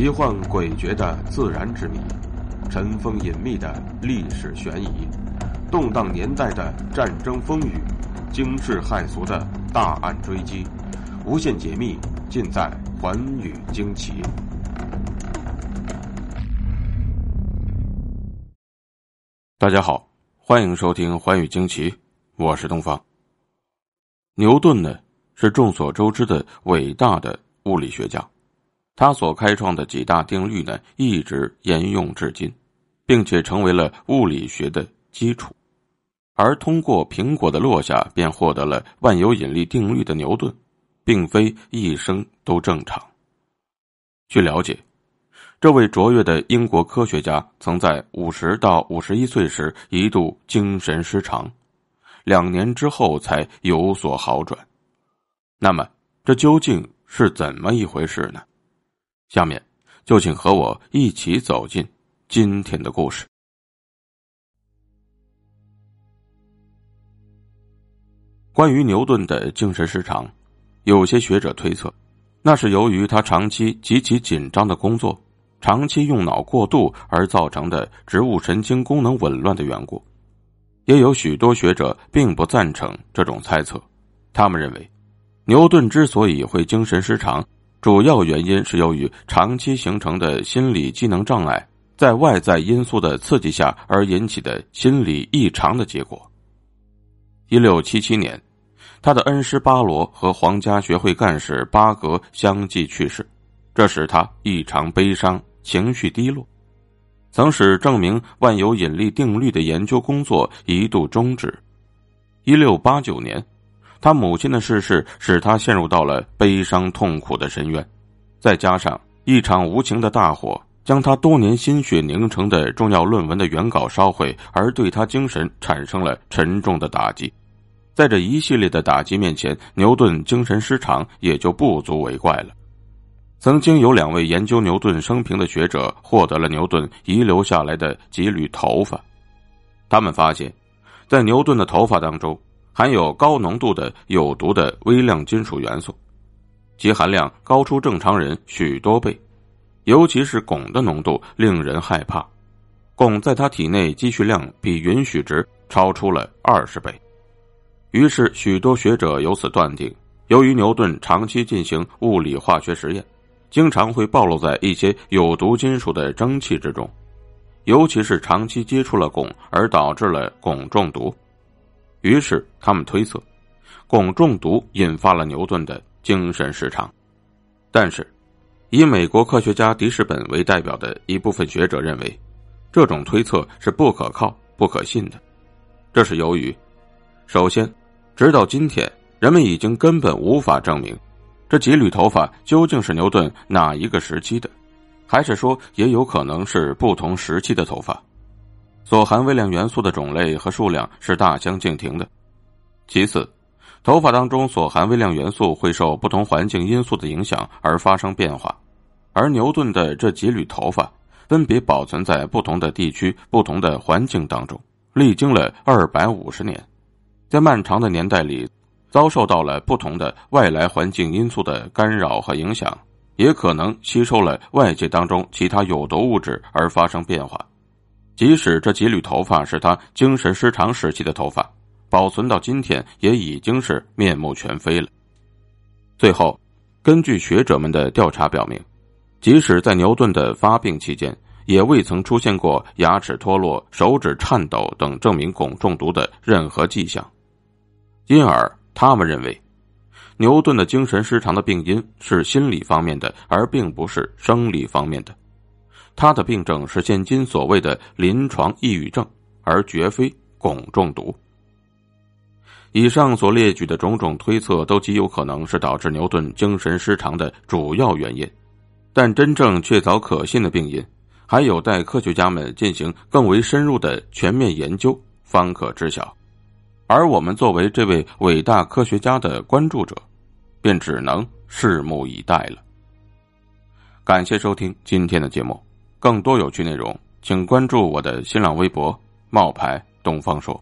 奇幻诡谲的自然之谜，尘封隐秘的历史悬疑，动荡年代的战争风雨，惊世骇俗的大案追击，无限解密尽在《寰宇惊奇》。大家好，欢迎收听《寰宇惊奇》，我是东方。牛顿呢，是众所周知的伟大的物理学家。他所开创的几大定律呢，一直沿用至今，并且成为了物理学的基础。而通过苹果的落下便获得了万有引力定律的牛顿，并非一生都正常。据了解，这位卓越的英国科学家曾在五十到五十一岁时一度精神失常，两年之后才有所好转。那么，这究竟是怎么一回事呢？下面，就请和我一起走进今天的故事。关于牛顿的精神失常，有些学者推测，那是由于他长期极其紧张的工作，长期用脑过度而造成的植物神经功能紊乱的缘故。也有许多学者并不赞成这种猜测，他们认为，牛顿之所以会精神失常。主要原因是由于长期形成的心理机能障碍，在外在因素的刺激下而引起的心理异常的结果。一六七七年，他的恩师巴罗和皇家学会干事巴格相继去世，这使他异常悲伤，情绪低落，曾使证明万有引力定律的研究工作一度终止。一六八九年。他母亲的逝世使他陷入到了悲伤痛苦的深渊，再加上一场无情的大火将他多年心血凝成的重要论文的原稿烧毁，而对他精神产生了沉重的打击。在这一系列的打击面前，牛顿精神失常也就不足为怪了。曾经有两位研究牛顿生平的学者获得了牛顿遗留下来的几缕头发，他们发现，在牛顿的头发当中。含有高浓度的有毒的微量金属元素，其含量高出正常人许多倍，尤其是汞的浓度令人害怕。汞在他体内积蓄量比允许值超出了二十倍，于是许多学者由此断定，由于牛顿长期进行物理化学实验，经常会暴露在一些有毒金属的蒸汽之中，尤其是长期接触了汞而导致了汞中毒。于是，他们推测，汞中毒引发了牛顿的精神失常。但是，以美国科学家迪士本为代表的一部分学者认为，这种推测是不可靠、不可信的。这是由于，首先，直到今天，人们已经根本无法证明这几缕头发究竟是牛顿哪一个时期的，还是说也有可能是不同时期的头发。所含微量元素的种类和数量是大相径庭的。其次，头发当中所含微量元素会受不同环境因素的影响而发生变化，而牛顿的这几缕头发分别保存在不同的地区、不同的环境当中，历经了二百五十年，在漫长的年代里，遭受到了不同的外来环境因素的干扰和影响，也可能吸收了外界当中其他有毒物质而发生变化。即使这几缕头发是他精神失常时期的头发，保存到今天也已经是面目全非了。最后，根据学者们的调查表明，即使在牛顿的发病期间，也未曾出现过牙齿脱落、手指颤抖等证明汞中毒的任何迹象。因而，他们认为，牛顿的精神失常的病因是心理方面的，而并不是生理方面的。他的病症是现今所谓的临床抑郁症，而绝非汞中毒。以上所列举的种种推测都极有可能是导致牛顿精神失常的主要原因，但真正确凿可信的病因，还有待科学家们进行更为深入的全面研究方可知晓。而我们作为这位伟大科学家的关注者，便只能拭目以待了。感谢收听今天的节目。更多有趣内容，请关注我的新浪微博“冒牌东方说”。